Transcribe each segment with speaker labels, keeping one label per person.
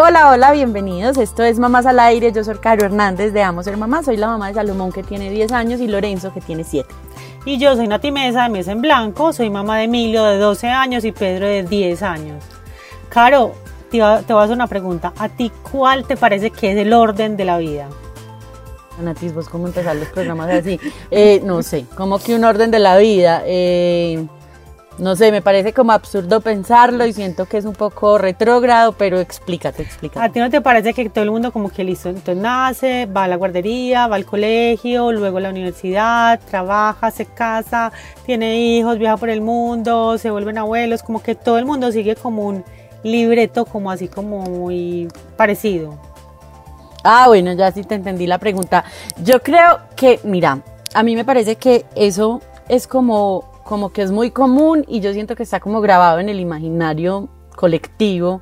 Speaker 1: Hola, hola, bienvenidos. Esto es Mamás al Aire. Yo soy Caro Hernández de Amo Ser Mamá. Soy la mamá de Salomón que tiene 10 años y Lorenzo que tiene 7.
Speaker 2: Y yo soy Nati Mesa de Mesa en Blanco. Soy mamá de Emilio de 12 años y Pedro de 10 años. Caro, te, voy a hacer una pregunta. ¿A ti cuál te parece que es el orden de la vida?
Speaker 1: Natis, ¿vos cómo empezar los programas así? Eh, no sé, como que un orden de la vida. Eh, no sé, me parece como absurdo pensarlo y siento que es un poco retrógrado, pero explícate, explícate.
Speaker 2: ¿A ti no te parece que todo el mundo como que listo, entonces nace, va a la guardería, va al colegio, luego a la universidad, trabaja, se casa, tiene hijos, viaja por el mundo, se vuelven abuelos, como que todo el mundo sigue como un libreto como así como muy parecido?
Speaker 1: Ah, bueno, ya sí te entendí la pregunta. Yo creo que, mira, a mí me parece que eso es como, como que es muy común y yo siento que está como grabado en el imaginario colectivo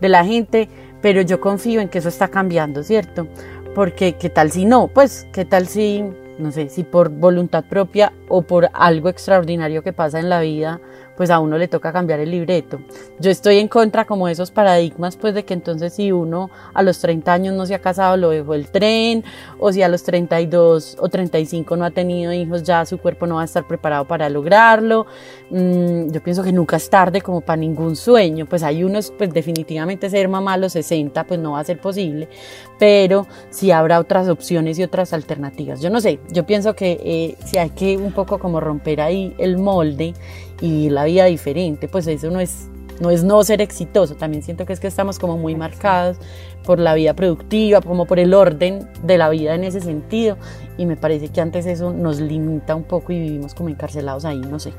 Speaker 1: de la gente, pero yo confío en que eso está cambiando, ¿cierto? Porque qué tal si no, pues qué tal si, no sé, si por voluntad propia o por algo extraordinario que pasa en la vida, pues a uno le toca cambiar el libreto. Yo estoy en contra como de esos paradigmas, pues de que entonces si uno a los 30 años no se ha casado, lo dejó el tren, o si a los 32 o 35 no ha tenido hijos, ya su cuerpo no va a estar preparado para lograrlo. Mm, yo pienso que nunca es tarde como para ningún sueño, pues hay unos, pues definitivamente ser mamá a los 60, pues no va a ser posible, pero sí habrá otras opciones y otras alternativas. Yo no sé, yo pienso que eh, si hay que un poco como romper ahí el molde y la vida diferente, pues eso no es, no es no ser exitoso, también siento que es que estamos como muy marcados por la vida productiva, como por el orden de la vida en ese sentido, y me parece que antes eso nos limita un poco y vivimos como encarcelados ahí, no sé.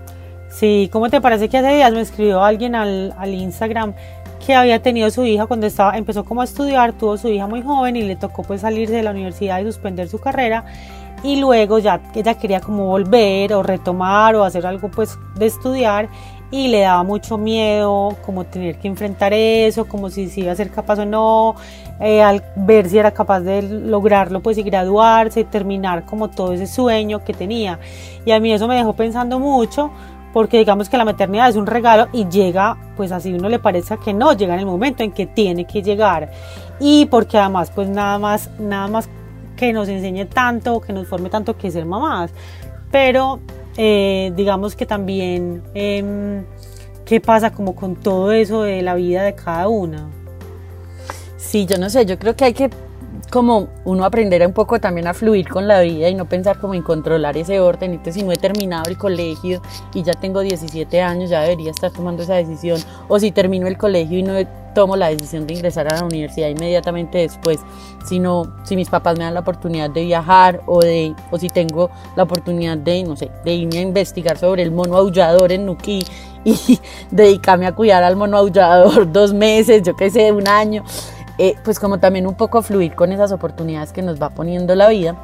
Speaker 2: Sí, ¿cómo te parece que hace días me escribió alguien al, al Instagram que había tenido su hija cuando estaba, empezó como a estudiar, tuvo su hija muy joven y le tocó pues salirse de la universidad y suspender su carrera y luego ya ella quería como volver o retomar o hacer algo pues de estudiar y le daba mucho miedo como tener que enfrentar eso, como si, si iba a ser capaz o no, eh, al ver si era capaz de lograrlo pues y graduarse y terminar como todo ese sueño que tenía. Y a mí eso me dejó pensando mucho porque digamos que la maternidad es un regalo y llega, pues así uno le parece que no, llega en el momento en que tiene que llegar y porque además pues nada más, nada más que nos enseñe tanto, que nos forme tanto que ser mamás. Pero eh, digamos que también, em, ¿qué pasa como con todo eso de la vida de cada una?
Speaker 1: Sí, yo no sé, yo creo que hay que como uno aprender un poco también a fluir con la vida y no pensar como en controlar ese orden. Entonces, si no he terminado el colegio y ya tengo 17 años, ya debería estar tomando esa decisión. O si termino el colegio y no tomo la decisión de ingresar a la universidad inmediatamente después, sino si mis papás me dan la oportunidad de viajar o de o si tengo la oportunidad de no sé, de irme a investigar sobre el mono aullador en Nuquí y dedicarme a cuidar al mono aullador dos meses, yo qué sé, un año. Eh, pues como también un poco fluir con esas oportunidades que nos va poniendo la vida.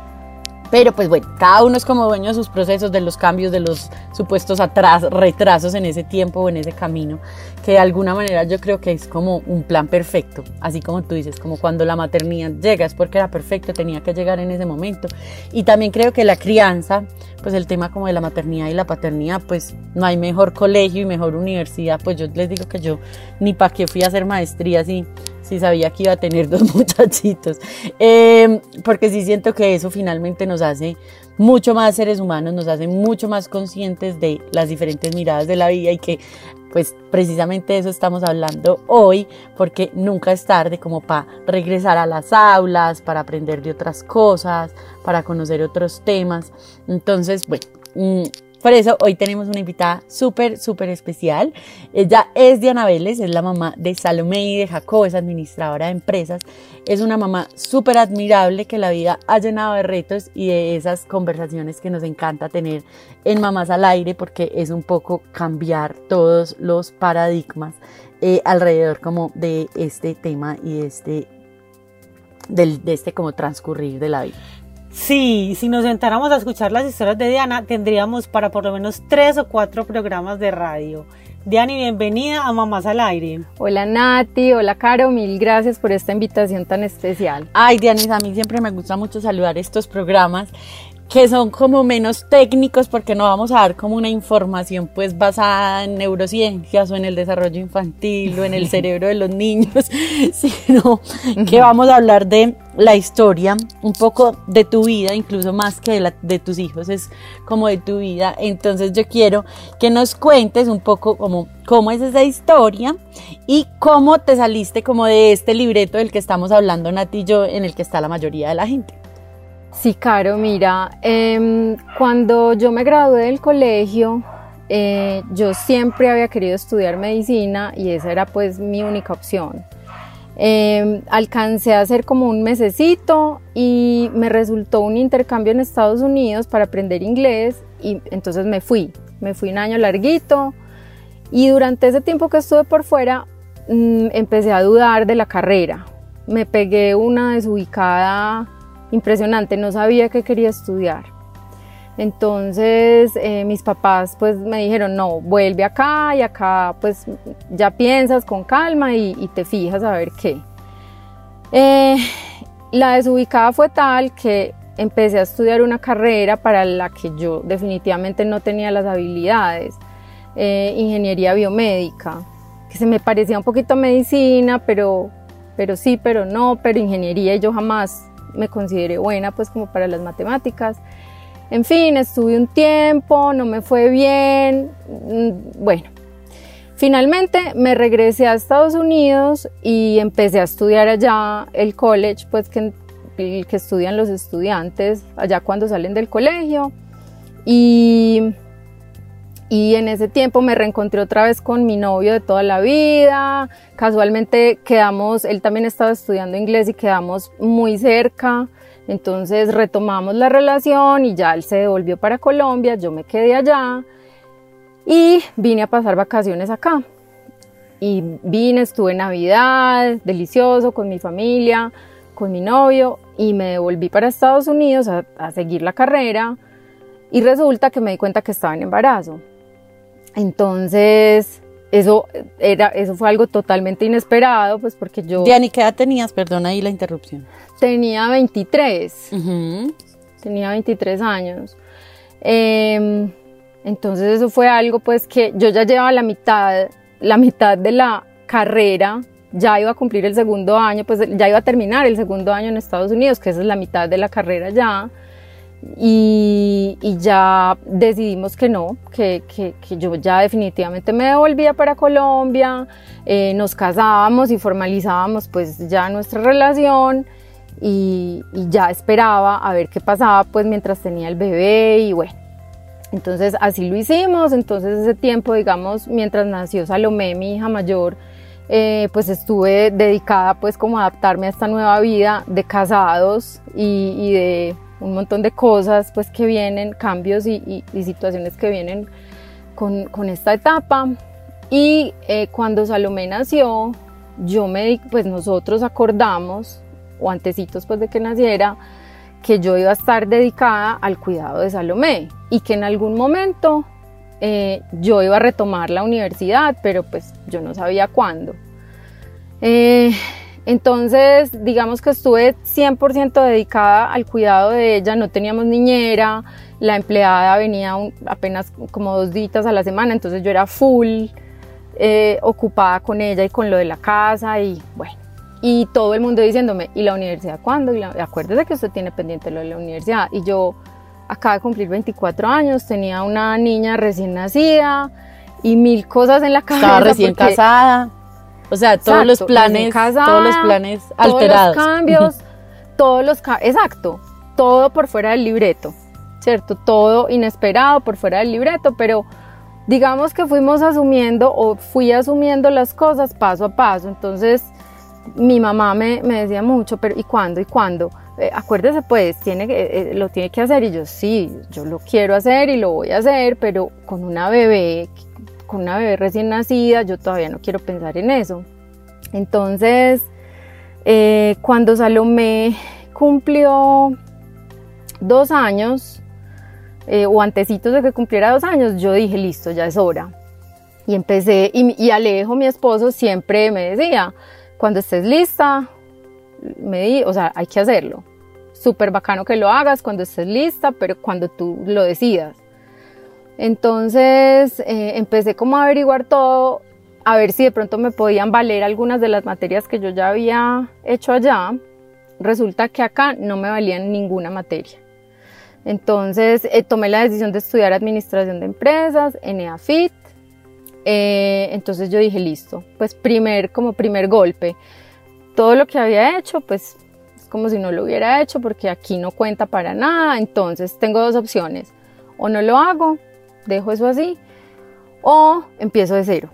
Speaker 1: Pero pues bueno, cada uno es como dueño de sus procesos, de los cambios, de los supuestos atrás, retrasos en ese tiempo o en ese camino, que de alguna manera yo creo que es como un plan perfecto, así como tú dices, como cuando la maternidad llega es porque era perfecto, tenía que llegar en ese momento. Y también creo que la crianza, pues el tema como de la maternidad y la paternidad, pues no hay mejor colegio y mejor universidad, pues yo les digo que yo ni para qué fui a hacer maestrías y si sabía que iba a tener dos muchachitos. Em, porque sí siento que eso finalmente nos hace mucho más seres humanos, nos hace mucho más conscientes de las diferentes miradas de la vida y que pues precisamente de eso estamos hablando hoy, porque nunca es tarde como para regresar a las aulas, para aprender de otras cosas, para conocer otros temas. Entonces, bueno, mm, por eso hoy tenemos una invitada súper, súper especial. Ella es Diana Vélez, es la mamá de Salomé y de Jacob, es administradora de empresas. Es una mamá súper admirable que la vida ha llenado de retos y de esas conversaciones que nos encanta tener en Mamás al Aire porque es un poco cambiar todos los paradigmas eh, alrededor como de este tema y de este del, de este como transcurrir de la vida.
Speaker 2: Sí, si nos sentáramos a escuchar las historias de Diana, tendríamos para por lo menos tres o cuatro programas de radio. Diani, bienvenida a Mamás al Aire.
Speaker 3: Hola Nati, hola Caro, mil gracias por esta invitación tan especial.
Speaker 1: Ay, Diani, a mí siempre me gusta mucho saludar estos programas que son como menos técnicos porque no vamos a dar como una información pues basada en neurociencias o en el desarrollo infantil o en el cerebro de los niños, sino que vamos a hablar de la historia, un poco de tu vida, incluso más que de, la, de tus hijos, es como de tu vida. Entonces yo quiero que nos cuentes un poco como cómo es esa historia y cómo te saliste como de este libreto del que estamos hablando Nati y yo, en el que está la mayoría de la gente.
Speaker 3: Sí, Caro, mira, em, cuando yo me gradué del colegio, eh, yo siempre había querido estudiar medicina y esa era pues mi única opción. Em, alcancé a hacer como un mesecito y me resultó un intercambio en Estados Unidos para aprender inglés y entonces me fui, me fui un año larguito y durante ese tiempo que estuve por fuera mm, empecé a dudar de la carrera. Me pegué una desubicada impresionante, no sabía que quería estudiar. Entonces eh, mis papás pues me dijeron, no, vuelve acá y acá pues ya piensas con calma y, te fijas a ver qué. Eh, la desubicada fue tal que empecé a estudiar una carrera para la que yo definitivamente no tenía las habilidades, eh, ingeniería biomédica, que se me parecía un poquito a medicina, pero, pero sí, pero no, pero ingeniería y yo jamás me consideré buena pues como para las matemáticas. En fin, estuve un tiempo, no me fue bien, mm, bueno. Finalmente me regresé a Estados Unidos y empecé a estudiar allá el college, pues que, que estudian los estudiantes allá cuando salen del colegio. Y y en ese tiempo me reencontré otra vez con mi novio de toda la vida. Casualmente quedamos, él también estaba estudiando inglés y quedamos muy cerca. Entonces retomamos la relación y ya él se devolvió para Colombia, yo me quedé allá y vine a pasar vacaciones acá. Y vine, estuve en Navidad, delicioso, con mi familia, con mi novio y me devolví para Estados Unidos a, a seguir la carrera y resulta que me di cuenta que estaba en embarazo. Entonces, eso, era, eso fue algo totalmente inesperado, pues porque yo...
Speaker 1: Diani, ¿qué edad tenías? Perdona ahí la interrupción.
Speaker 3: Tenía 23. Tenía 23 años. Em, entonces eso fue algo pues que yo ya llevaba la mitad, la mitad de la carrera, ya iba a cumplir el segundo año, pues ya iba a terminar el segundo año en Estados Unidos, que esa es la mitad de la carrera ya y, ya decidimos que no, que, yo ya definitivamente me devolvía para Colombia, eh, nos casábamos y formalizábamos pues ya nuestra relación y, ya esperaba a ver qué pasaba pues mientras tenía el bebé y bueno. Entonces así lo hicimos, entonces ese tiempo digamos mientras nació Salomé, mi hija mayor, eh, pues estuve dedicada pues como a adaptarme a esta nueva vida de casados y de un montón de cosas pues que vienen, cambios y, situaciones que vienen con, esta etapa. Y eh, cuando Salomé nació, yo me pues nosotros acordamos, o antecitos pues de que naciera, que yo iba a estar dedicada al cuidado de Salomé y que en algún momento eh, yo iba a retomar la universidad, pero pues yo no sabía cuándo. Eh, entonces, digamos que estuve 100% dedicada al cuidado de ella, no teníamos niñera, la empleada venía apenas como dos días a la semana, entonces yo era full eh, ocupada con ella y con lo de la casa y bueno, y todo el mundo diciéndome, ¿y la universidad cuándo? Y acuérdese que usted tiene pendiente lo de la universidad. Y yo acaba de cumplir 24 años, tenía una niña recién nacida y mil cosas en la cabeza.
Speaker 1: Estaba recién casada. O sea, todos los planes, todos los planes alterados.
Speaker 3: Todos los cambios, todos los exacto, todo por fuera del libreto, ¿cierto? Todo inesperado por fuera del libreto, pero digamos que fuimos asumiendo o fui asumiendo las cosas paso a paso. Entonces, mi mamá me, decía mucho, pero ¿y cuándo? ¿Y cuándo? Eh, acuérdese pues, tiene que, eh, lo tiene que hacer y yo sí, yo lo quiero hacer y lo voy a hacer, pero con una bebé con una bebé recién nacida, yo todavía no quiero pensar en eso. Entonces, Eh, cuando Salomé cumplió dos años, eh, o antecitos de que cumpliera dos años, yo dije, listo, ya es hora. Y empecé, y, y Alejo, mi esposo, siempre me decía, cuando estés lista, me di, o sea, hay que hacerlo. Súper bacano que lo hagas cuando estés lista, pero cuando tú lo decidas. Entonces eh, empecé como a averiguar todo, a ver si de pronto me podían valer algunas de las materias que yo ya había hecho allá. Resulta que acá no me valían ninguna materia. Entonces eh, tomé la decisión de estudiar administración de empresas en EAFIT. Eh, entonces yo dije, listo, pues primer, como primer golpe, todo lo que había hecho, pues es como si no lo hubiera hecho porque aquí no cuenta para nada. Entonces tengo dos opciones, o no lo hago, dejo eso así, o empiezo de cero.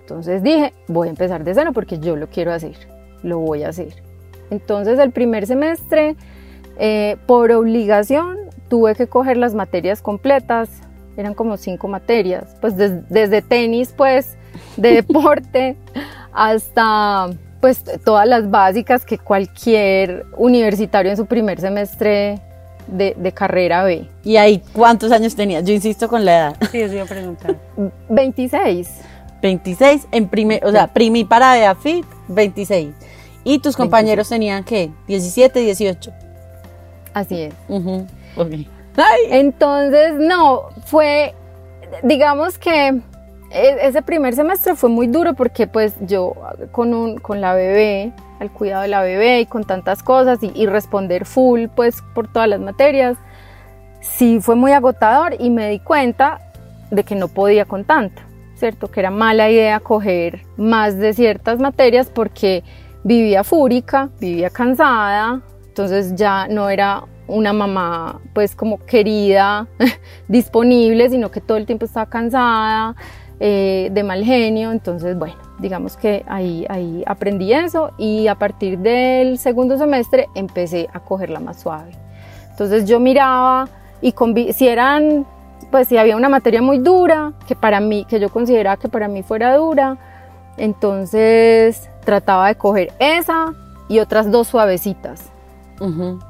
Speaker 3: Entonces dije, voy a empezar de cero porque yo lo quiero hacer, lo voy a hacer. Entonces el primer semestre, eh, por obligación, tuve que coger las materias completas, eran como cinco materias, pues desde tenis, pues, de deporte, hasta pues todas las básicas que cualquier universitario en su primer semestre de, carrera ve.
Speaker 1: ¿Y ahí cuántos años tenías? Yo insisto con la edad.
Speaker 2: Sí, eso iba a preguntar.
Speaker 3: 26.
Speaker 1: 26 en primer, o sea, primi para de AFIT, 26. ¿Y tus compañeros tenían qué? 17, 18.
Speaker 3: Así es. Entonces, no, fue, digamos que ese primer semestre fue muy duro porque pues yo con, un, con la bebé, al cuidado de la bebé y con tantas cosas y, responder full pues por todas las materias, sí fue muy agotador y me di cuenta de que no podía con tanto, ¿cierto? Que era mala idea coger más de ciertas materias porque vivía fúrica, vivía cansada, entonces ya no era una mamá pues como querida, disponible, sino que todo el tiempo estaba cansada, eh, de mal genio, entonces bueno, digamos que ahí, ahí aprendí eso y a partir del segundo semestre empecé a cogerla más suave. Entonces yo miraba y si eran, pues si había una materia muy dura, que para mí, que yo consideraba que para mí fuera dura, entonces trataba de coger esa y otras dos suavecitas,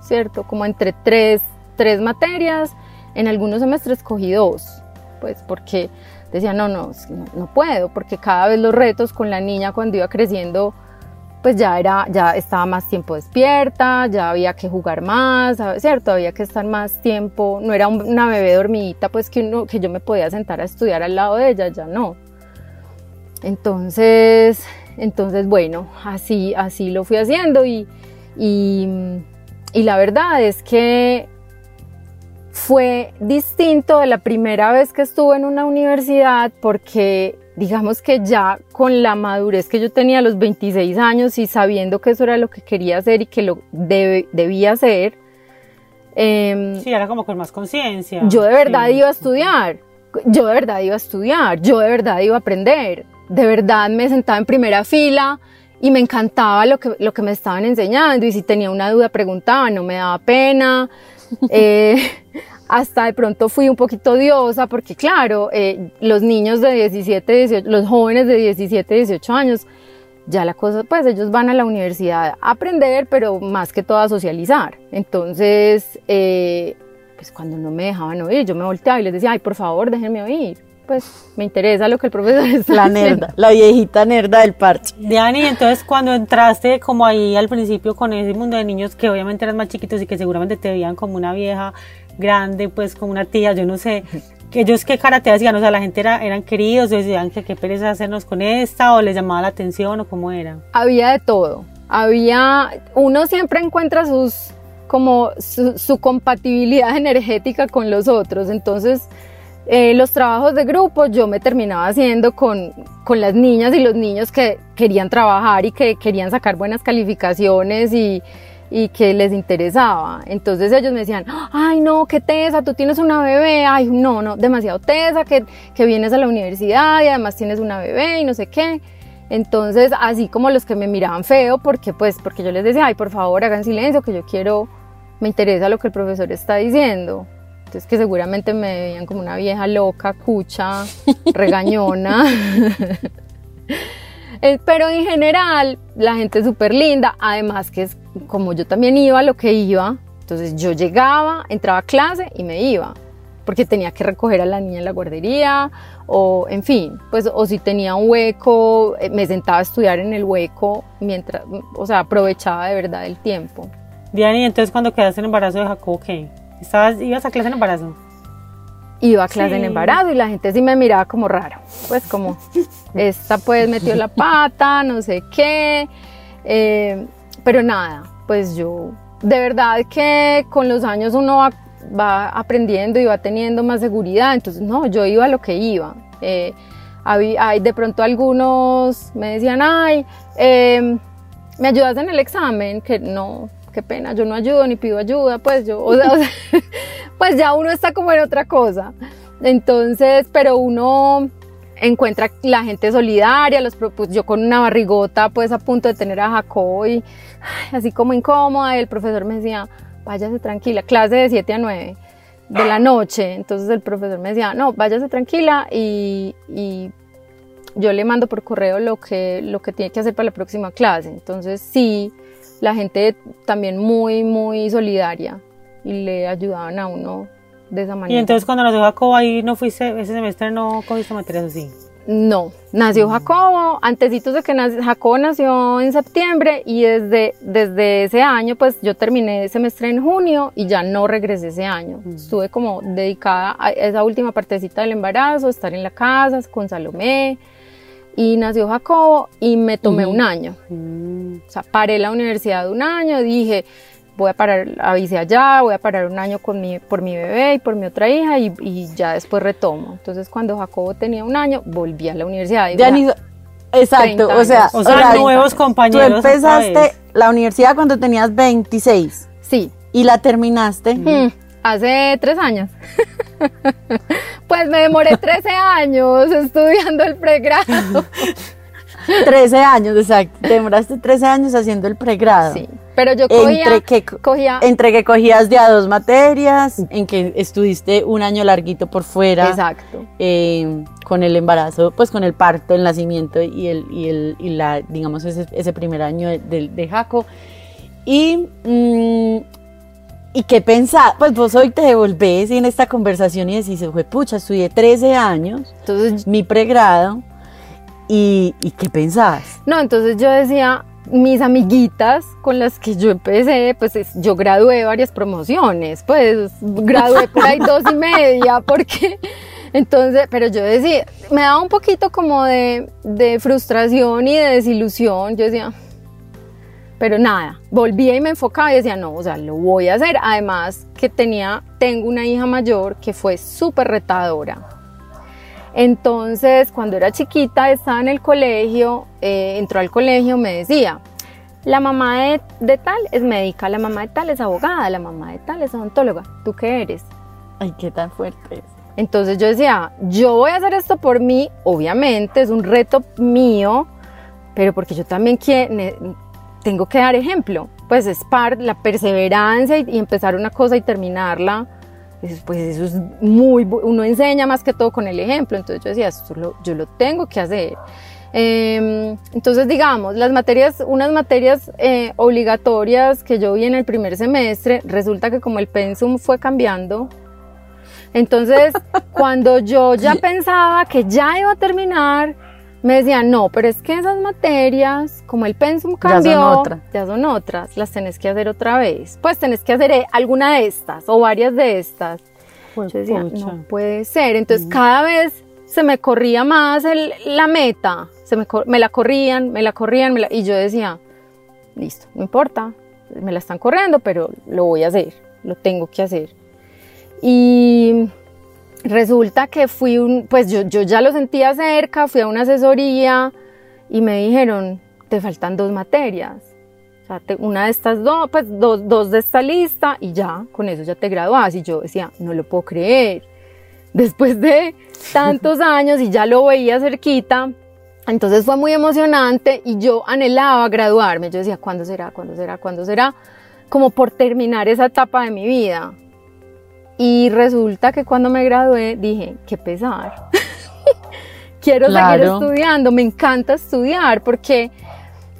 Speaker 3: ¿cierto? Como entre tres, tres materias, en algunos semestres cogí dos, pues porque decía, no, no, no puedo, porque cada vez los retos con la niña cuando iba creciendo, pues ya era, ya estaba más tiempo despierta, ya había que jugar más, ¿cierto? Había que estar más tiempo, no era una bebé dormidita, pues que, uno, que yo me podía sentar a estudiar al lado de ella, ya no. Entonces, entonces bueno, así, así lo fui haciendo y, y, y la verdad es que fue distinto de la primera vez que estuve en una universidad porque digamos que ya con la madurez que yo tenía a los 26 años y sabiendo que eso era lo que quería hacer y que lo debía hacer.
Speaker 2: Eh, sí, era como con más conciencia.
Speaker 3: Yo de verdad iba a estudiar, yo de verdad iba a estudiar, yo de verdad iba a aprender, de verdad me sentaba en primera fila y me encantaba lo que, lo que me estaban enseñando y si tenía una duda preguntaba, no me daba pena. Eh, hasta de pronto fui un poquito odiosa porque claro, eh, los niños de 17, 18, los jóvenes de 17, 18 años, ya la cosa, pues ellos van a la universidad a aprender, pero más que todo a socializar. Entonces, eh, pues cuando no me dejaban oír, yo me volteaba y les decía, ay, por favor, déjenme oír. Pues me interesa lo que el profesor está
Speaker 1: La nerda, la viejita nerda del parche.
Speaker 2: Diani, entonces cuando entraste como ahí al principio con ese mundo de niños que obviamente eran más chiquitos y que seguramente te veían como una vieja grande, pues como una tía, yo no sé, ellos qué cara te hacían, o sea, la gente era, eran queridos, decían que qué pereza hacernos con esta, o les llamaba la atención, o cómo era.
Speaker 3: Había de todo, había, uno siempre encuentra sus, como su, compatibilidad energética con los otros, entonces... Eh, los trabajos de grupo yo me terminaba haciendo con, con las niñas y los niños que querían trabajar y que querían sacar buenas calificaciones y, y que les interesaba. Entonces ellos me decían, ay no, qué tesa, tú tienes una bebé, ay no, no, demasiado tesa, que, que vienes a la universidad y además tienes una bebé y no sé qué. Entonces, así como los que me miraban feo, porque pues, porque yo les decía, ay, por favor, hagan silencio, que yo quiero, me interesa lo que el profesor está diciendo. Entonces, que seguramente me veían como una vieja loca, cucha, regañona. Eh, pero en general, la gente es súper linda. Además, que es como yo también iba a lo que iba. Entonces, yo llegaba, entraba a clase y me iba. Porque tenía que recoger a la niña en la guardería, o en fin, pues, o si tenía un hueco, eh, me sentaba a estudiar en el hueco mientras, o sea, aprovechaba de verdad el tiempo.
Speaker 2: Diana, y entonces cuando quedaste en embarazo de Jacobo, ¿qué? ¿Estabas, ¿Ibas a clase en embarazo?
Speaker 3: iba a clase en
Speaker 2: Sí.
Speaker 3: embarazo y la gente sí me miraba como raro, pues como, esta pues metió la pata, no sé qué, eh, pero nada, pues yo, de verdad que con los años uno va, va aprendiendo y va teniendo más seguridad, entonces no, yo iba a lo que iba. Eh, hay de pronto algunos me decían, ay, eh, ¿me ayudas en el examen? Que no, qué pena, yo no ayudo ni pido ayuda, pues yo, o sea, pues ya uno está como en otra cosa. Entonces, pero uno encuentra la gente solidaria, los, pues yo con una barrigota, pues a punto de tener a Jacobo y así como incómoda, y el profesor me decía, váyase tranquila, clase de 7 a 9 de la noche. Entonces el profesor me decía, no, váyase tranquila y, y yo le mando por correo lo que, lo que tiene que hacer para la próxima clase. Entonces sí, la gente también muy, muy solidaria y le ayudaban a uno de esa manera.
Speaker 2: Y entonces cuando nació Jacobo ahí no fuiste, ese semestre no cogiste materias así.
Speaker 3: No, nació Jacobo, antesitos de que nac- Jacobo nació en septiembre y desde, desde ese año pues yo terminé el semestre en junio y ya no regresé ese año. Estuve como dedicada a esa última partecita del embarazo, estar en la casa con Salomé y nació Jacobo y me tomé un año. O sea, paré la universidad un año, dije, voy a parar, avisé allá, voy a parar un año con mi, por mi bebé y por mi otra hija y, y ya después retomo. Entonces, cuando Jacobo tenía un año, volví a la universidad. y ya-
Speaker 1: exacto,
Speaker 3: 30
Speaker 1: o sea,
Speaker 3: años.
Speaker 2: O sea,
Speaker 1: sea,
Speaker 2: nuevos
Speaker 1: tú
Speaker 2: compañeros. otra
Speaker 1: empezaste la universidad cuando tenías 26
Speaker 3: Sí,
Speaker 1: y la terminaste.
Speaker 3: mm, hace tres años. pues me demoré 13 años estudiando el pregrado.
Speaker 1: 13 años, exacto. Te demoraste 13 años haciendo el pregrado.
Speaker 3: Sí, pero yo cogía,
Speaker 1: Entre que,
Speaker 3: cogía
Speaker 1: entre que cogías de a dos materias, en que estuviste un año larguito por fuera,
Speaker 3: Exacto.
Speaker 1: eh, con el embarazo, pues con el parto, el nacimiento y el, y el, y la, digamos, ese, ese primer año de, de- de Jaco. Y, mm, ¿y qué pensás? Pues vos hoy te devolvés en esta conversación y decís, fue pucha, estudié 13 años,
Speaker 3: Entonces
Speaker 1: mi pregrado, y, ¿y qué pensás?
Speaker 3: No, entonces yo decía, mis amiguitas con las que yo empecé, pues es- yo gradué varias promociones, pues gradué por ahí dos y media, porque entonces, pero yo decía, me daba un poquito como de, de frustración y de desilusión, yo decía, pero nada, volvía y me enfocaba y decía, no, o sea, lo voy a hacer, además que tenía, tengo una hija mayor que fue súper retadora, entonces, cuando era chiquita, estaba en el colegio, eh, entró al colegio, me decía, la mamá de, de tal es médica, la mamá de tal es abogada, la mamá de tal es odontóloga, ¿tú qué eres?
Speaker 1: Ay, qué tan fuerte es.
Speaker 3: Entonces yo decía, yo voy a hacer esto por mí, obviamente es un reto mío, pero porque yo también quiero, tengo que dar ejemplo. Pues es parte, la perseverancia y, y empezar una cosa y terminarla, es- pues eso es muy, uno enseña más que todo con el ejemplo. Entonces yo decía, esto lo- yo lo tengo que hacer. Eh, entonces, digamos, las materias, unas materias eh, obligatorias que yo vi en el primer semestre, resulta que como el pensum fue cambiando, entonces, cuando yo ya pensaba que ya iba a terminar, me decían, no, pero es que esas materias, como el pensum
Speaker 1: Ya son
Speaker 3: cambió,
Speaker 1: otras.
Speaker 3: ya son otras, las tenés que hacer otra vez. Pues tenés que hacer eh, alguna de estas o varias de estas. Yo decía, no puede ser. Entonces, cada vez se me corría más el- la meta, se me, me la corrían, me la corrían, me la- y yo decía, listo, no importa, me la están corriendo, pero lo voy a hacer, lo tengo que hacer. Y resulta que fui un, pues yo, yo ya lo sentía cerca, fui a una asesoría y me dijeron, te faltan dos materias. O sea, te- una de estas dos, pues dos, dos de esta lista y ya, con eso ya te gradúas. Y yo decía, no lo puedo creer. Después de tantos años y ya lo veía cerquita, entonces fue muy emocionante y yo anhelaba graduarme. Yo decía, ¿cuándo será? ¿Cuándo será? ¿Cuándo será? Como por terminar esa etapa de mi vida. Y resulta que cuando me gradué dije, qué pesar. quiero seguir estudiando, me encanta estudiar porque,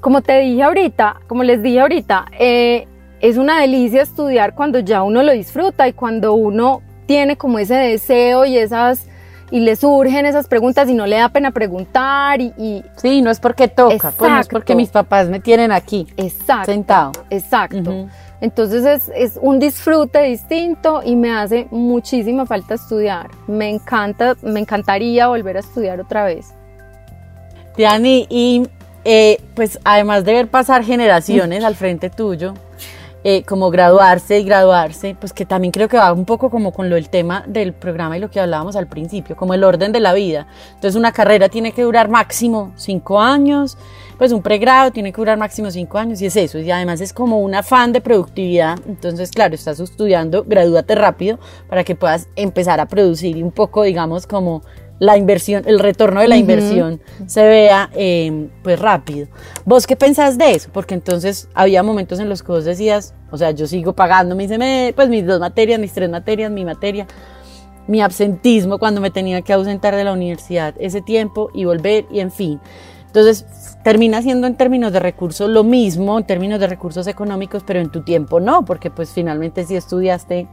Speaker 3: como te dije ahorita, como les dije ahorita, eh, es una delicia estudiar cuando ya uno lo disfruta y cuando uno tiene como ese deseo y esas y le surgen esas preguntas y no le da pena preguntar y,
Speaker 1: sí no es porque toca pues no es porque mis papás me tienen aquí
Speaker 3: exacto
Speaker 1: sentado.
Speaker 3: exacto entonces es, es, un disfrute distinto y me hace muchísima falta estudiar. Me encanta me encantaría volver a estudiar otra vez.
Speaker 1: Diani y eh, pues además de ver pasar generaciones al frente tuyo eh, como graduarse y graduarse, pues que también creo que va un poco como con lo del tema del programa y lo que hablábamos al principio, como el orden de la vida. Entonces una carrera tiene que durar máximo cinco años, pues un pregrado tiene que durar máximo cinco años y es eso, y además es como un afán de productividad, entonces claro, estás estudiando, gradúate rápido para que puedas empezar a producir y un poco, digamos, como la inversión, el retorno de la inversión se vea em, pues rápido. ¿Vos qué pensás de eso? Porque entonces había momentos en los que vos decías, o sea, yo sigo pagando mis, pues mis dos materias, mis tres materias, mi materia, mi absentismo cuando me tenía que ausentar de la universidad ese tiempo y volver y en fin. Entonces termina siendo en términos de recursos lo mismo, en términos de recursos económicos, pero en tu tiempo no, porque pues finalmente si estudiaste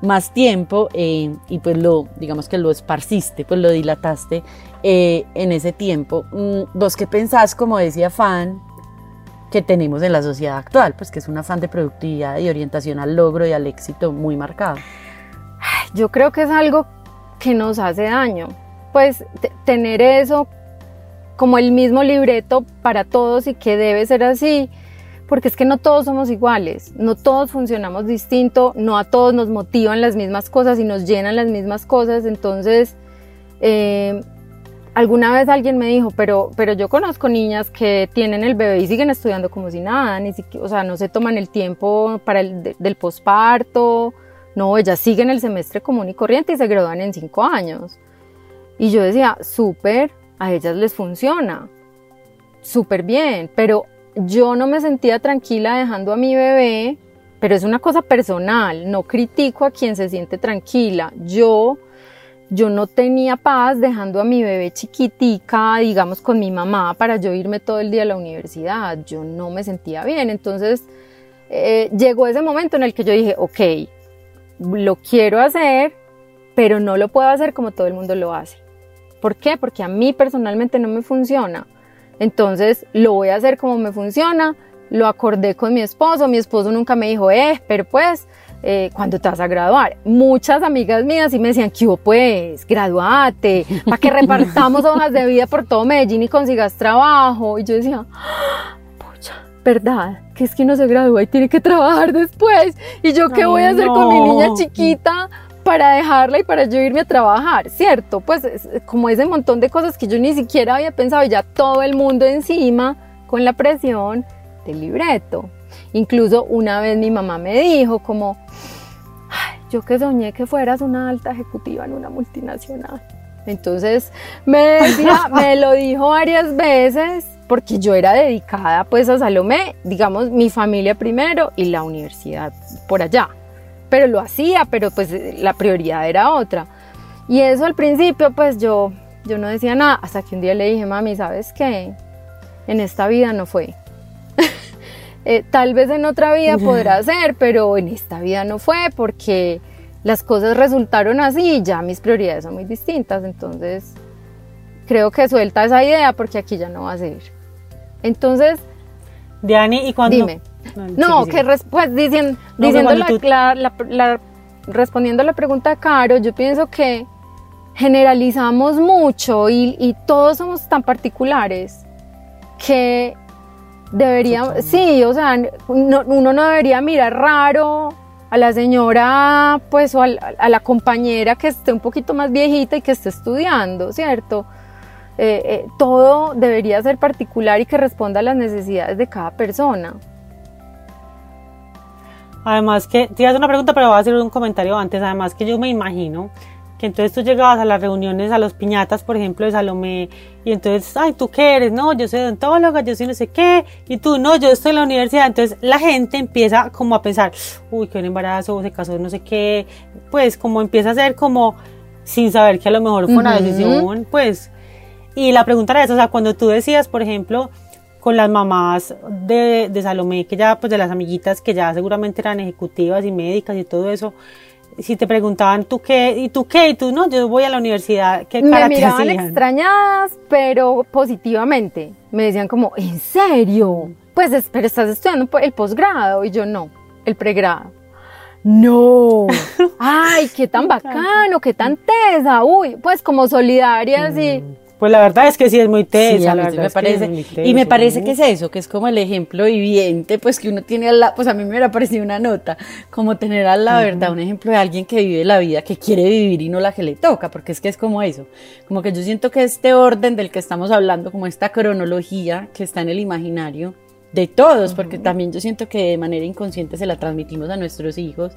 Speaker 1: más tiempo eh, y pues lo, digamos que lo esparciste, pues lo dilataste eh, en ese tiempo. Mm, ¿Vos qué pensás, como decía Fan, que tenemos en la sociedad actual? Pues que es un afán de productividad y orientación al logro y al éxito muy marcado.
Speaker 3: Yo creo que es algo que nos hace daño. Pues tener eso como el mismo libreto para todos y que debe ser así, porque es que no todos somos iguales, no todos funcionamos distinto, no a todos nos motivan las mismas cosas y nos llenan las mismas cosas, entonces eh, alguna vez alguien me dijo, pero, pero yo conozco niñas que tienen el bebé y siguen estudiando como si nada, ni siquiera, o sea, no se toman el tiempo para el del posparto, no, ellas siguen el semestre común y corriente y se gradúan en cinco años. Y yo decía, súper, a ellas les funciona, súper bien, pero yo no me sentía tranquila dejando a mi bebé, pero es una cosa personal, no critico a quien se siente tranquila. Yo yo no tenía paz dejando a mi bebé chiquitica, digamos, con mi mamá para yo irme todo el día a la universidad. Yo no me sentía bien. Entonces eh, llegó ese momento en el que yo dije, ok, lo quiero hacer, pero no lo puedo hacer como todo el mundo lo hace. ¿Por qué? Porque a mí personalmente no me funciona. Entonces lo voy a hacer como me funciona, lo acordé con mi esposo, mi esposo nunca me dijo, eh, pero pues, eh, cuando te vas a graduar. Muchas amigas mías sí me decían, ¿qué hubo pues? Graduate, para que repartamos hojas de vida por todo Medellín y consigas trabajo. Y yo decía, pucha, ¿verdad? Que es que no se gradúa y tiene que trabajar después. ¿Y yo qué voy a hacer con mi niña chiquita? Para dejarla y para yo irme a trabajar, ¿cierto? Pues como ese montón de cosas que yo ni siquiera había pensado, ya todo el mundo encima con la presión del libreto. Incluso una vez mi mamá me dijo como, yo que soñé que fueras una alta ejecutiva en una multinacional. Entonces me decía, me lo dijo varias veces porque yo era dedicada pues a Salomé, digamos mi familia primero y la universidad por allá pero lo hacía, pero pues la prioridad era otra. Y eso al principio pues yo, yo no decía nada, hasta que un día le dije, mami, ¿sabes qué? En esta vida no fue. Eh, tal vez en otra vida podrá ser, pero en esta vida no fue porque las cosas resultaron así y ya mis prioridades son muy distintas. Entonces, creo que suelta esa idea porque aquí ya no va a ser. Entonces,
Speaker 2: Diani, ¿y cuando,
Speaker 3: dime. No, que pues, diciendo, la, respondiendo a la pregunta de Caro, yo pienso que generalizamos mucho y, todos somos tan particulares que debería, sí, o sea, uno no debería mirar raro a la señora, pues, o a, a, la compañera que esté un poquito más viejita y que esté estudiando, ¿cierto? Eh, eh, todo debería ser particular y que responda a las necesidades de cada persona.
Speaker 2: Además que, te hacer una pregunta, pero voy a hacer un comentario antes. Además que yo me imagino que entonces tú llegabas a las reuniones, a los piñatas, por ejemplo, de Salomé, y entonces, ay, ¿tú qué eres? No, yo soy odontóloga, yo soy no sé qué, y tú, no, yo estoy en la universidad. Entonces la gente empieza como a pensar, uy, qué embarazo, se casó, no sé qué, pues como empieza a ser como sin saber que a lo mejor fue una decisión, pues Y la pregunta era esa, o sea, cuando tú decías, por ejemplo, con las mamás de, de Salomé, que ya, pues de las amiguitas que ya seguramente eran ejecutivas y médicas y todo eso, si te preguntaban tú qué, y tú qué, y tú no, yo voy a la universidad, ¿qué cara
Speaker 3: Me miraban extrañadas, pero positivamente. Me decían como, ¿en serio? Pues, es- pero estás estudiando el posgrado, y yo no, el pregrado. No, ay, qué tan bacano, qué tan tesa, uy, pues como solidarias y
Speaker 2: Pues la verdad es que sí es muy tesa,
Speaker 1: Sí, a mí
Speaker 2: verdad
Speaker 1: me parece.
Speaker 2: muy
Speaker 1: y me parece
Speaker 2: ¿no?
Speaker 1: que es eso, que es como el ejemplo viviente, pues que uno tiene al lado, pues a mí me hubiera parecido una nota, como tener a la verdad un ejemplo de alguien que vive la vida, que quiere vivir y no la que le toca, porque es que es como eso, como que yo siento que este orden del que estamos hablando, como esta cronología que está en el imaginario de todos, porque también yo siento que de manera inconsciente se la transmitimos a nuestros hijos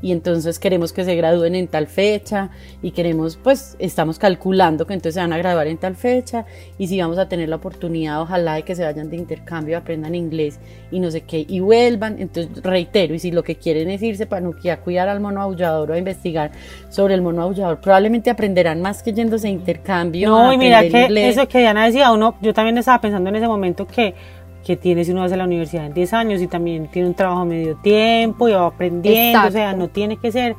Speaker 1: y entonces queremos que se gradúen en tal fecha y queremos, pues estamos calculando que entonces se van a graduar en tal fecha y si vamos a tener la oportunidad, ojalá de que se vayan de intercambio, aprendan inglés y no sé qué y vuelvan, entonces reitero, y si lo que quieren es irse para Nuquia a cuidar al mono aullador o a investigar sobre el mono aullador, probablemente aprenderán más que yéndose de intercambio.
Speaker 2: No,
Speaker 1: a
Speaker 2: y mira que
Speaker 1: inglés.
Speaker 2: eso que Diana decía, uno, yo también estaba pensando en ese momento que, que tiene si uno hace la universidad en 10 años y también tiene un trabajo a medio tiempo y va aprendiendo, o sea, no tiene que ser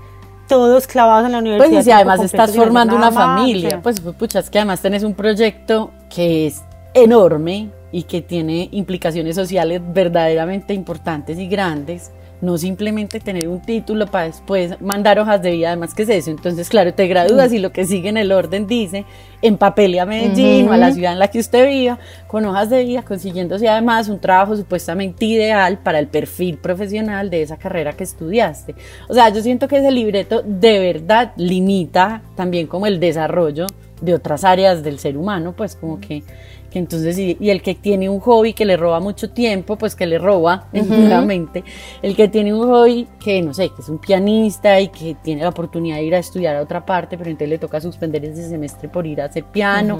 Speaker 2: todos clavados en la universidad.
Speaker 1: Pues y si además estás formando una
Speaker 2: más,
Speaker 1: familia,
Speaker 2: o sea.
Speaker 1: pues pucha, es que además tenés un proyecto que es enorme y que tiene implicaciones sociales verdaderamente importantes y grandes. No simplemente tener un título para después mandar hojas de vida, además que es eso. Entonces, claro, te gradúas y lo que sigue en el orden dice, empapele a Medellín o a la ciudad en la que usted viva, con hojas de vida, consiguiéndose además un trabajo supuestamente ideal para el perfil profesional de esa carrera que estudiaste. O sea, yo siento que ese libreto de verdad limita también como el desarrollo de otras áreas del ser humano, pues como que, que entonces, y, y el que tiene un hobby que le roba mucho tiempo, pues que le roba, nuevamente, el que tiene un hobby que, no sé, que es un pianista y que tiene la oportunidad de ir a estudiar a otra parte, pero entonces le toca suspender ese semestre por ir a hacer piano,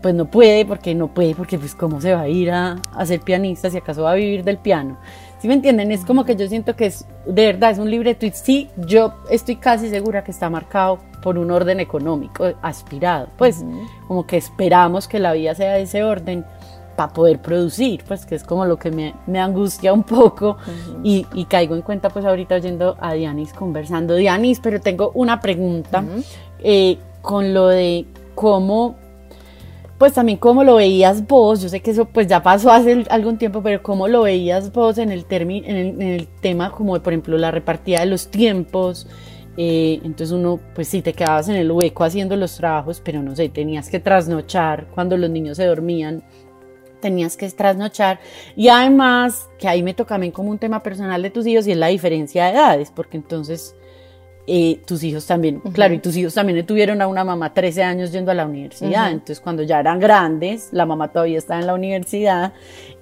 Speaker 1: pues no puede, porque no puede, porque pues cómo se va a ir a, a ser pianista si acaso va a vivir del piano. ¿Sí me entienden? Es como que yo siento que es, de verdad, es un libreto y sí, yo estoy casi segura que está marcado por un orden económico aspirado. Pues como que esperamos que la vida sea de ese orden para poder producir, pues que es como lo que me, me angustia un poco y, y caigo en cuenta pues ahorita oyendo a Dianis conversando. Dianis, pero tengo una pregunta eh, con lo de cómo pues también cómo lo veías vos, yo sé que eso pues ya pasó hace algún tiempo, pero cómo lo veías vos en el, termi- en el, tema como por ejemplo la repartida de los tiempos, eh, entonces uno pues sí te quedabas en el hueco haciendo los trabajos, pero no sé, tenías que trasnochar cuando los niños se dormían, tenías que trasnochar y además que ahí me toca a mí como un tema personal de tus hijos y es la diferencia de edades, porque entonces eh, tus hijos también, claro, y tus hijos también tuvieron a una mamá 13 años yendo a la universidad, entonces cuando ya eran grandes, la mamá todavía estaba en la universidad,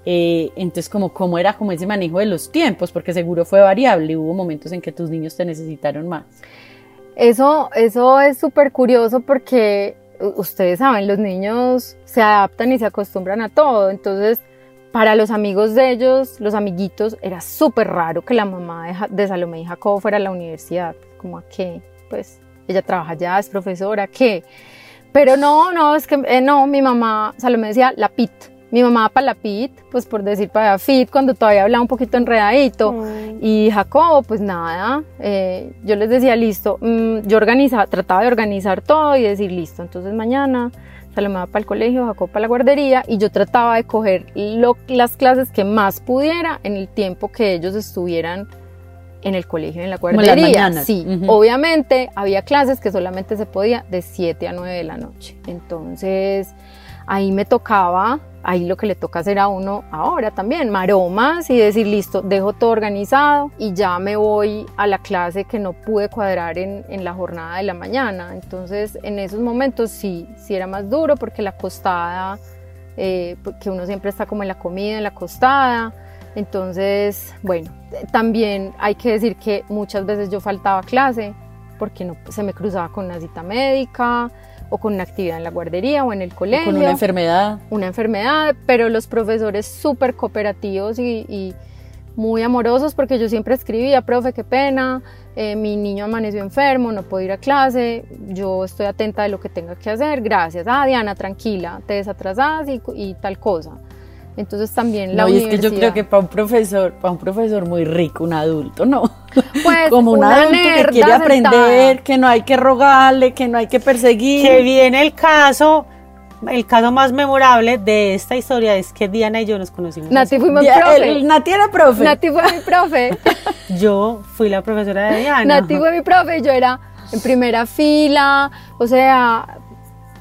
Speaker 1: eh, entonces como cómo era como ese manejo de los tiempos, porque seguro fue variable, hubo momentos en que tus niños te necesitaron más.
Speaker 3: Eso, eso es súper curioso porque ustedes saben, los niños se adaptan y se acostumbran a todo. Entonces, para los amigos de ellos, los amiguitos, era súper raro que la mamá de, de Salomé y Jacobo fuera a la universidad. Como a qué, pues ella trabaja ya, es profesora, ¿qué? Pero no, no, es que eh, no, mi mamá, Salomé decía la PIT. Mi mamá para la PIT, pues por decir para FIT, cuando todavía hablaba un poquito enredadito. Y Jacobo, pues nada, eh, yo les decía, listo, mm, yo organizaba, trataba de organizar todo y decir, listo, entonces mañana Salomé para el colegio, Jacobo para la guardería y yo trataba de coger lo- las clases que más pudiera en el tiempo que ellos estuvieran en el colegio, en la
Speaker 1: las
Speaker 3: guardería.
Speaker 1: mañanas.
Speaker 3: Sí, obviamente había clases que solamente se podía de 7 a 9 de la noche. Entonces ahí me tocaba, ahí lo que le toca hacer a uno ahora también, maromas y decir, listo, dejo todo organizado y ya me voy a la clase que no pude cuadrar en, la jornada de la mañana. Entonces en esos momentos sí, sí era más duro porque la costada, eh, que uno siempre está como en la comida, en la costada. Entonces, bueno, también hay que decir que muchas veces yo faltaba clase porque no se me cruzaba con una cita médica o con una actividad en la guardería o en el colegio
Speaker 1: Con una enfermedad.
Speaker 3: una enfermedad, pero los profesores súper cooperativos y, y, muy amorosos porque yo siempre escribía, profe, qué pena, eh, mi niño amaneció enfermo, no puedo ir a clase, yo estoy atenta de lo que tenga que hacer, gracias. Ah, Diana, tranquila, te desatrasas y, y tal cosa. Entonces también la
Speaker 1: no, y
Speaker 3: es
Speaker 1: que yo creo que para un profesor, para un profesor muy rico, un adulto, ¿no?
Speaker 3: Pues
Speaker 1: como un
Speaker 3: una
Speaker 1: adulto que quiere aprender,
Speaker 3: sentada.
Speaker 1: que no hay que rogarle, que no hay que perseguir.
Speaker 2: Que viene el caso, el caso más memorable de esta historia es que Diana y yo nos conocimos.
Speaker 3: Nati fuimos
Speaker 1: Dia-
Speaker 3: profe.
Speaker 1: el- Nati era profe.
Speaker 3: Nati fue mi profe.
Speaker 2: Yo fui la profesora de Diana.
Speaker 3: Nati fue mi profe, yo era en primera fila, o sea,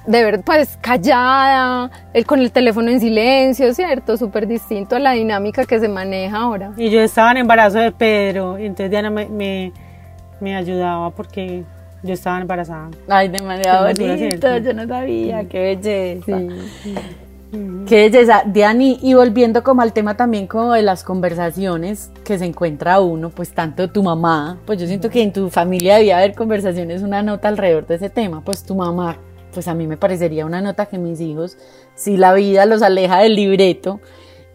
Speaker 3: de verdad, pues callada, él con el teléfono en silencio, ¿cierto? Súper distinto a la dinámica que se maneja ahora.
Speaker 2: Y yo estaba en embarazo de Pedro, y entonces Diana me, me, me ayudaba porque yo estestaba embarazada.
Speaker 1: Ay, demasiado bonito, yo no sabía, qué belleza.
Speaker 3: Sí.
Speaker 1: Qué belleza, Diani, y volviendo como al tema también como de las conversaciones que se encuentra uno, pues tanto tu mamá, pues yo siento que en tu familia debía haber conversaciones, una nota alrededor de ese tema, pues tu mamá, pues a mí me parecería una nota que mis hijos, si la vida los aleja del libreto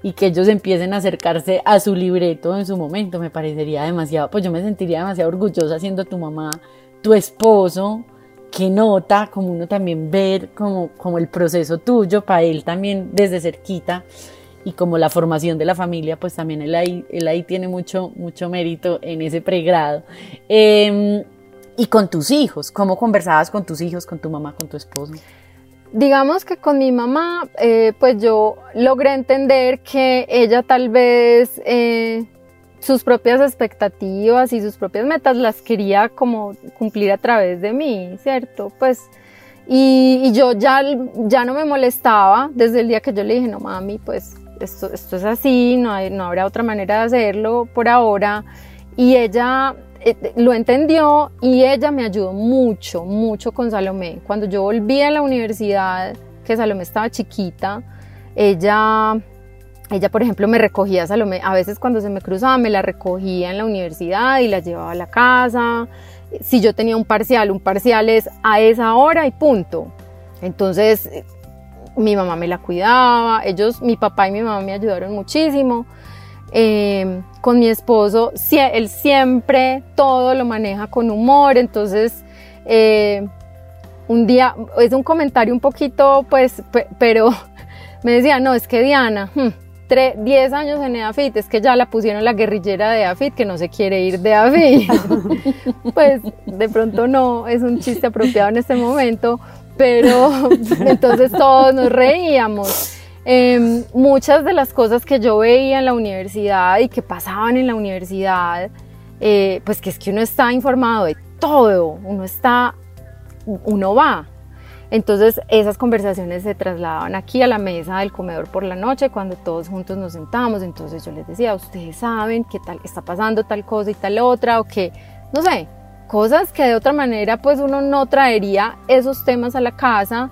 Speaker 1: y que ellos empiecen a acercarse a su libreto en su momento, me parecería demasiado, pues yo me sentiría demasiado orgullosa siendo tu mamá, tu esposo, que nota, como uno también ver como, como el proceso tuyo, para él también desde cerquita, y como la formación de la familia, pues también él ahí, él ahí tiene mucho, mucho mérito en ese pregrado. Eh, y con tus hijos, ¿cómo conversabas con tus hijos, con tu mamá, con tu esposo?
Speaker 3: Digamos que con mi mamá, eh, pues yo logré entender que ella tal vez eh, sus propias expectativas y sus propias metas las quería como cumplir a través de mí, ¿cierto? Pues, y, yo ya, ya no me molestaba desde el día que yo le dije, no mami, pues esto, esto es así, no, hay, no habrá otra manera de hacerlo por ahora. Y ella lo entendió y ella me ayudó mucho, mucho con Salomé. Cuando yo volví a la universidad, que Salomé estaba chiquita, ella, ella por ejemplo, me recogía a Salomé. A veces cuando se me cruzaba, me la recogía en la universidad y la llevaba a la casa. Si yo tenía un parcial, un parcial es a esa hora y punto. Entonces, eh, mi mamá me la cuidaba, ellos, mi papá y mi mamá me ayudaron muchísimo. Eh, con mi esposo, él siempre todo lo maneja con humor, entonces eh, un día, es un comentario un poquito, pues, pe- pero me decía, no, es que Diana, hmm, tre- 10 años en EAFIT, es que ya la pusieron la guerrillera de EAFIT, que no se quiere ir de EAFIT. pues de pronto no, es un chiste apropiado en este momento, pero entonces todos nos reíamos. Eh, muchas de las cosas que yo veía en la universidad y que pasaban en la universidad, eh, pues que es que uno está informado de todo, uno está, uno va. Entonces esas conversaciones se trasladaban aquí a la mesa del comedor por la noche cuando todos juntos nos sentábamos. Entonces yo les decía, ustedes saben que tal está pasando tal cosa y tal otra o que, no sé, cosas que de otra manera pues uno no traería esos temas a la casa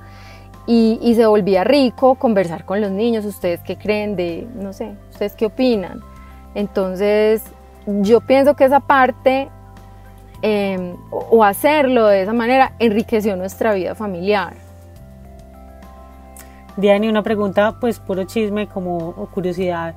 Speaker 3: y, se volvía rico conversar con los niños, ustedes qué creen de, no sé, ustedes qué opinan. Entonces, yo pienso que esa parte eh, o, hacerlo de esa manera enriqueció nuestra vida familiar.
Speaker 2: Diana, y una pregunta, pues puro chisme como curiosidad.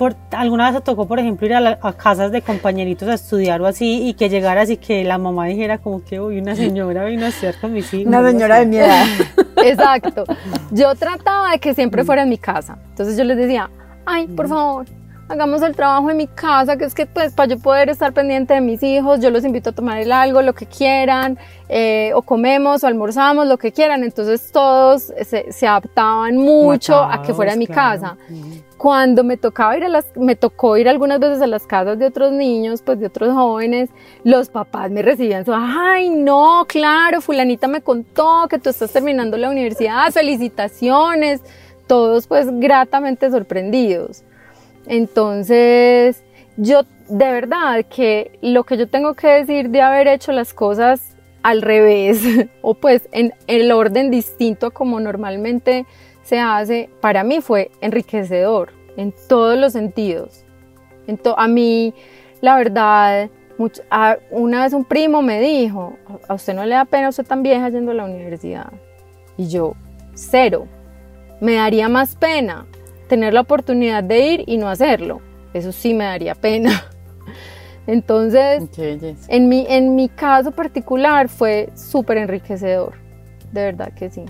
Speaker 2: Por, ¿Alguna vez te tocó, por ejemplo, ir a, la- a casas de compañeritos a estudiar o así y que llegaras y que la mamá dijera como que hoy una señora vino a estudiar con mis hijos?
Speaker 1: Una señora de mi edad.
Speaker 3: Exacto. Yo trataba de que siempre fuera en mi casa. Entonces yo les decía, ay, por favor, hagamos el trabajo en mi casa, que es que pues para yo poder estar pendiente de mis hijos, yo los invito a tomar el algo, lo que quieran, eh, o comemos o almorzamos, lo que quieran. Entonces todos se, se adaptaban mucho a que fuera en mi
Speaker 2: Matados,
Speaker 3: casa.
Speaker 2: claro. Ujú.
Speaker 3: Cuando me tocaba ir a las, me tocó ir algunas veces a las casas de otros niños, pues de otros jóvenes, los papás me recibían su, ay no, claro, fulanita me contó que tú estás terminando la universidad, felicitaciones, todos pues gratamente sorprendidos. Entonces, yo de verdad que lo que yo tengo que decir de haber hecho las cosas al revés o pues en el orden distinto a como normalmente se hace, para mí fue enriquecedor en todos los sentidos. A mí, la verdad, much- a- una vez un primo me dijo, a usted no le da pena, usted tan vieja yendo a la universidad. Y yo, cero. Me daría más pena tener la oportunidad de ir y no hacerlo. eso sí me daría pena. Entonces, en mi, en mi caso particular fue súper enriquecedor, de verdad que sí.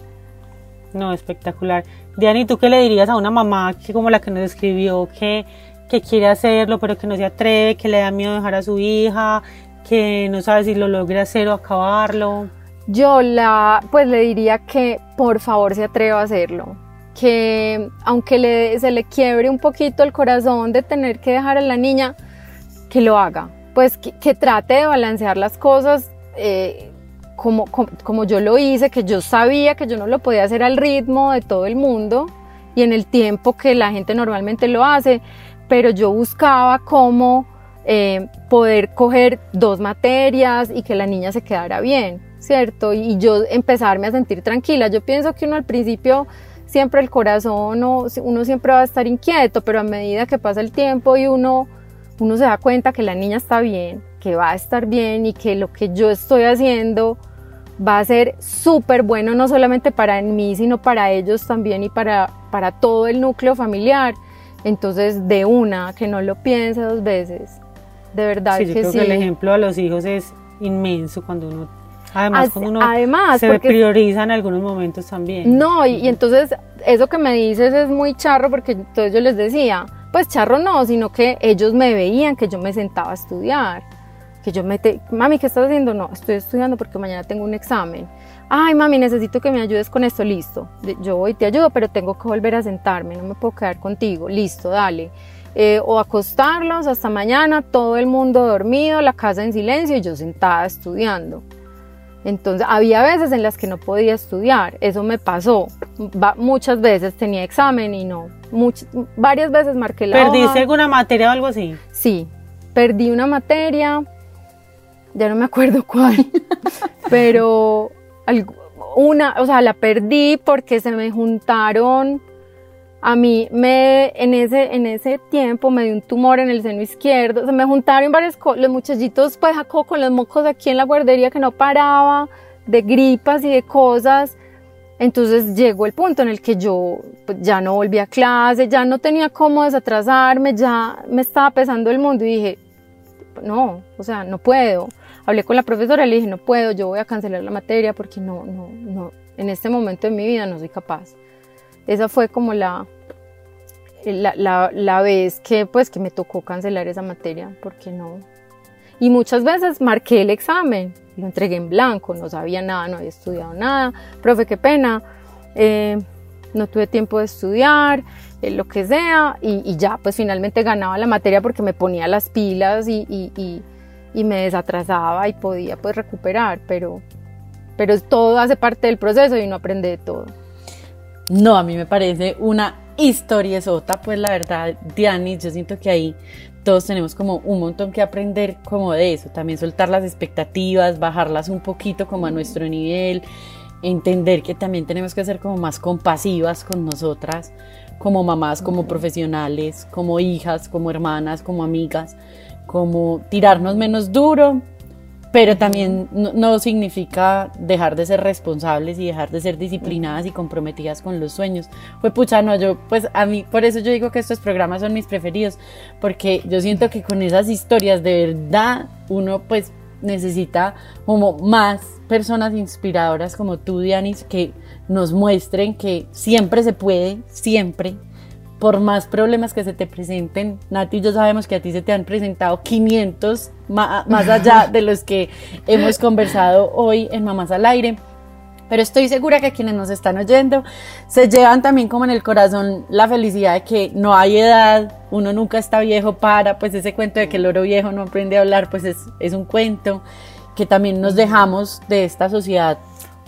Speaker 2: No, espectacular. Diana, ¿y tú qué le dirías a una mamá que como la que nos escribió, que, que quiere hacerlo, pero que no se atreve, que le da miedo dejar a su hija, que no sabe si lo logra hacer o acabarlo?
Speaker 3: Yo la, pues le diría que por favor se atreva a hacerlo, que aunque se le quiebre un poquito el corazón de tener que dejar a la niña, que lo haga, pues que, trate de balancear las cosas eh, como, como, yo lo hice, que yo sabía que yo no lo podía hacer al ritmo de todo el mundo y en el tiempo que la gente normalmente lo hace, pero yo buscaba cómo eh, poder coger dos materias y que la niña se quedara bien, ¿cierto? Y, yo empezarme a sentir tranquila. Yo pienso que uno al principio siempre el corazón, uno siempre va a estar inquieto, pero a medida que pasa el tiempo y uno uno se da cuenta que la niña está bien, que va a estar bien y que lo que yo estoy haciendo va a ser súper bueno no solamente para mí, sino para ellos también y para, para todo el núcleo familiar. Entonces, de una, que no lo piense dos veces. De verdad
Speaker 2: sí,
Speaker 3: yo
Speaker 2: creo
Speaker 3: que
Speaker 2: el ejemplo a los hijos es inmenso cuando uno Además, cuando uno
Speaker 3: además,
Speaker 2: se prioriza en algunos momentos también.
Speaker 3: No, y, y, entonces eso que me dices es muy charro porque entonces yo les decía, pues charro no, sino que ellos me veían que yo me sentaba a estudiar, que yo me, te, mami, ¿qué estás haciendo? No, estoy estudiando porque mañana tengo un examen. Ay, mami, necesito que me ayudes con esto, listo. Yo voy, te ayudo, pero tengo que volver a sentarme, no me puedo quedar contigo, listo, dale. Eh, o acostarlos hasta mañana, todo el mundo dormido, la casa en silencio y yo sentada estudiando. Entonces, había veces en las que no podía estudiar, eso me pasó. muchas veces tenía examen y no. varias veces marqué la
Speaker 2: ¿Perdiste alguna materia o algo así?
Speaker 3: Sí, perdí una materia, ya no me acuerdo cuál, pero una, o sea, la perdí porque se me juntaron a mí me, en ese, en ese tiempo me dio un tumor en el seno izquierdo, se me juntaron varios, los muchachitos pues con los mocos aquí en la guardería que no paraba, de gripas y de cosas, entonces llegó el punto en el que yo pues, ya no volví a clase, ya no tenía cómo desatrasarme, ya me estaba pesando el mundo y dije, no, o sea, no puedo. Hablé con la profesora y le dije, no puedo, yo voy a cancelar la materia porque no, no, no, en este momento de mi vida no soy capaz esa fue como la, la, la, vez que, pues, que me tocó cancelar esa materia, porque no. Y muchas veces marqué el examen, lo entregué en blanco, no sabía nada, no había estudiado nada, profe, qué pena, eh, no tuve tiempo de estudiar, eh, lo que sea, y, ya, pues finalmente ganaba la materia porque me ponía las pilas y, y, y me desatrasaba y podía pues recuperar, pero, pero todo hace parte del proceso y uno aprende de todo.
Speaker 1: No, a mí me parece una historia sota, pues la verdad, Diani, yo siento que ahí todos tenemos como un montón que aprender como de eso, también soltar las expectativas, bajarlas un poquito como a nuestro nivel, entender que también tenemos que ser como más compasivas con nosotras, como mamás, como profesionales, como hijas, como hermanas, como amigas, como tirarnos menos duro, pero también no, significa dejar de ser responsables y dejar de ser disciplinadas y comprometidas con los sueños. Pues pucha, no, yo, pues a mí, por eso yo digo que estos programas son mis preferidos, porque yo siento que con esas historias de verdad uno pues necesita como más personas inspiradoras como tú, Dianis, que nos muestren que siempre se puede, siempre, por más problemas que se te presenten, Nati y yo sabemos que a ti se te han presentado 500 más, allá de los que hemos conversado hoy en Mamás al Aire. Pero estoy segura que quienes nos están oyendo se llevan también como en el corazón la felicidad de que no hay edad, uno nunca está viejo para, pues ese cuento de que el oro viejo no aprende a hablar, pues es, es un cuento, que también nos dejamos de esta sociedad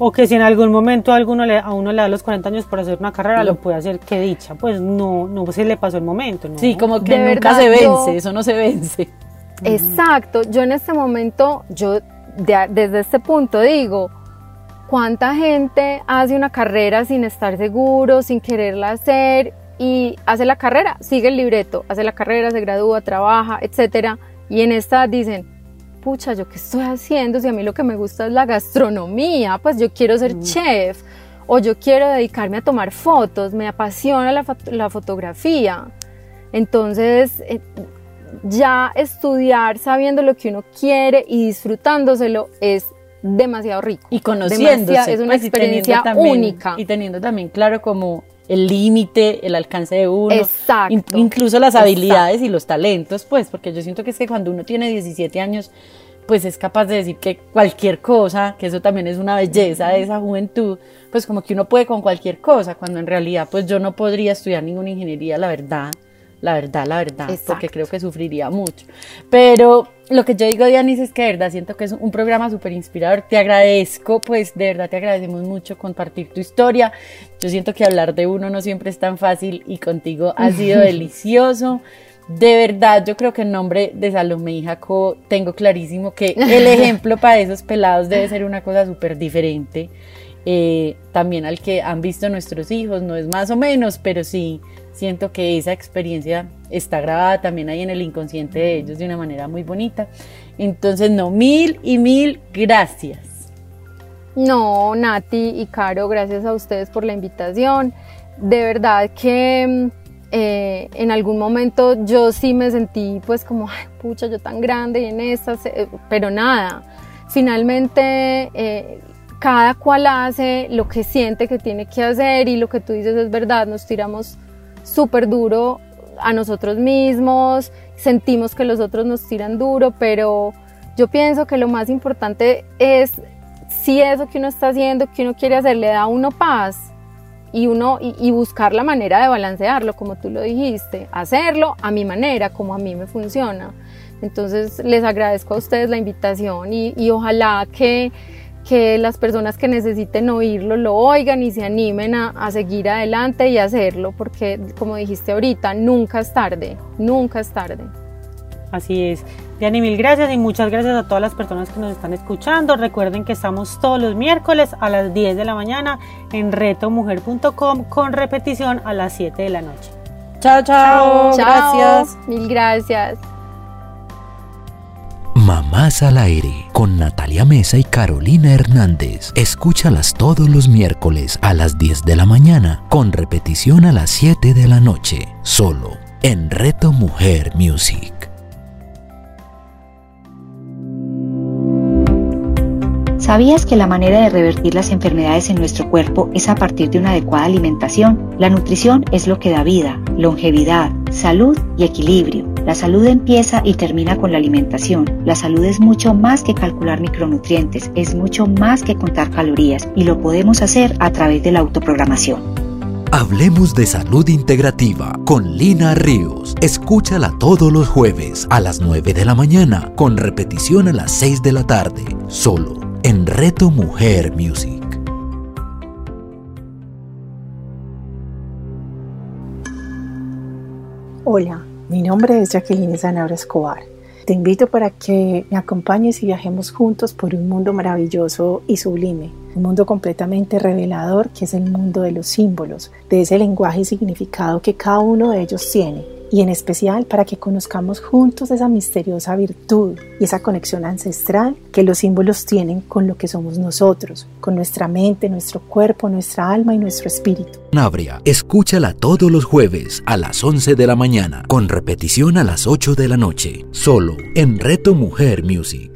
Speaker 2: o que si en algún momento a, alguno le, a uno le da los 40 años por hacer una carrera, lo puede hacer, qué dicha, pues no, no se le pasó el momento. ¿no?
Speaker 1: Sí, como que nunca se vence, eso no se vence.
Speaker 3: Exacto, yo en este momento, yo desde este punto digo, ¿cuánta gente hace una carrera sin estar seguro, sin quererla hacer y hace la carrera, sigue el libreto, hace la carrera, se gradúa, trabaja, etcétera, y en esta dicen, pucha, ¿yo qué estoy haciendo? Si a mí lo que me gusta es la gastronomía, pues yo quiero ser mm. chef o yo quiero dedicarme a tomar fotos, me apasiona la, fotografía. Entonces, eh, ya estudiar sabiendo lo que uno quiere y disfrutándoselo es demasiado rico.
Speaker 1: Y conociéndose.
Speaker 3: es una pues, experiencia única.
Speaker 1: Y teniendo también claro como el límite, el alcance de uno.
Speaker 3: Exacto.
Speaker 1: incluso las habilidades y los talentos, pues, porque yo siento que es que cuando uno tiene 17 años, pues es capaz de decir que cualquier cosa, que eso también es una belleza de esa juventud, pues como que uno puede con cualquier cosa, cuando en realidad pues yo no podría estudiar ninguna ingeniería, la verdad, la verdad, la verdad, porque creo que sufriría mucho. Pero lo que yo digo, Dianis, es que de verdad siento que es un programa súper inspirador. Te agradezco, pues de verdad te agradecemos mucho compartir tu historia. Yo siento que hablar de uno no siempre es tan fácil y contigo ha sido delicioso. De verdad, yo creo que en nombre de Salomé y Jaco tengo clarísimo que el ejemplo para esos pelados debe ser una cosa súper diferente. Eh, también al que han visto nuestros hijos, no es más o menos, pero sí siento que esa experiencia está grabada también ahí en el inconsciente de ellos de una manera muy bonita. Entonces, no, mil y mil gracias.
Speaker 3: No, Nati y Caro, gracias a ustedes por la invitación. De verdad que eh, en algún momento yo sí me sentí pues como, pucha, yo tan grande y en estas, pero nada, finalmente eh, cada cual hace lo que siente que tiene que hacer y lo que tú dices es verdad, nos tiramos súper duro a nosotros mismos, sentimos que los otros nos tiran duro, pero yo pienso que lo más importante es si eso que uno está haciendo, que uno quiere hacer, le da a uno paz y, uno, y, buscar la manera de balancearlo, como tú lo dijiste, hacerlo a mi manera, como a mí me funciona. Entonces les agradezco a ustedes la invitación y, y ojalá que que las personas que necesiten oírlo lo oigan y se animen a, seguir adelante y hacerlo, porque como dijiste ahorita, nunca es tarde, nunca es tarde.
Speaker 2: Así es. Diani, mil gracias y muchas gracias a todas las personas que nos están escuchando. Recuerden que estamos todos los miércoles a las 10 de la mañana en retomujer.com con repetición a las 7 de la noche.
Speaker 1: Chao, chao. chao. Gracias.
Speaker 3: Mil gracias.
Speaker 4: Mamás al aire con Natalia Mesa y Carolina Hernández. Escúchalas todos los miércoles a las 10 de la mañana con repetición a las 7 de la noche, solo en Reto Mujer Music.
Speaker 5: ¿Sabías que la manera de revertir las enfermedades en nuestro cuerpo es a partir de una adecuada alimentación? La nutrición es lo que da vida, longevidad, salud y equilibrio. La salud empieza y termina con la alimentación. La salud es mucho más que calcular micronutrientes, es mucho más que contar calorías y lo podemos hacer a través de la autoprogramación.
Speaker 4: Hablemos de salud integrativa con Lina Ríos. Escúchala todos los jueves a las 9 de la mañana con repetición a las 6 de la tarde, solo en Reto Mujer Music.
Speaker 6: Hola mi nombre es Jacqueline Zanabra Escobar. Te invito para que me acompañes y viajemos juntos por un mundo maravilloso y sublime, un mundo completamente revelador que es el mundo de los símbolos, de ese lenguaje y significado que cada uno de ellos tiene y en especial para que conozcamos juntos esa misteriosa virtud y esa conexión ancestral que los símbolos tienen con lo que somos nosotros, con nuestra mente, nuestro cuerpo, nuestra alma y nuestro espíritu.
Speaker 4: Nabria, escúchala todos los jueves a las 11 de la mañana, con repetición a las 8 de la noche, solo en Reto Mujer Music.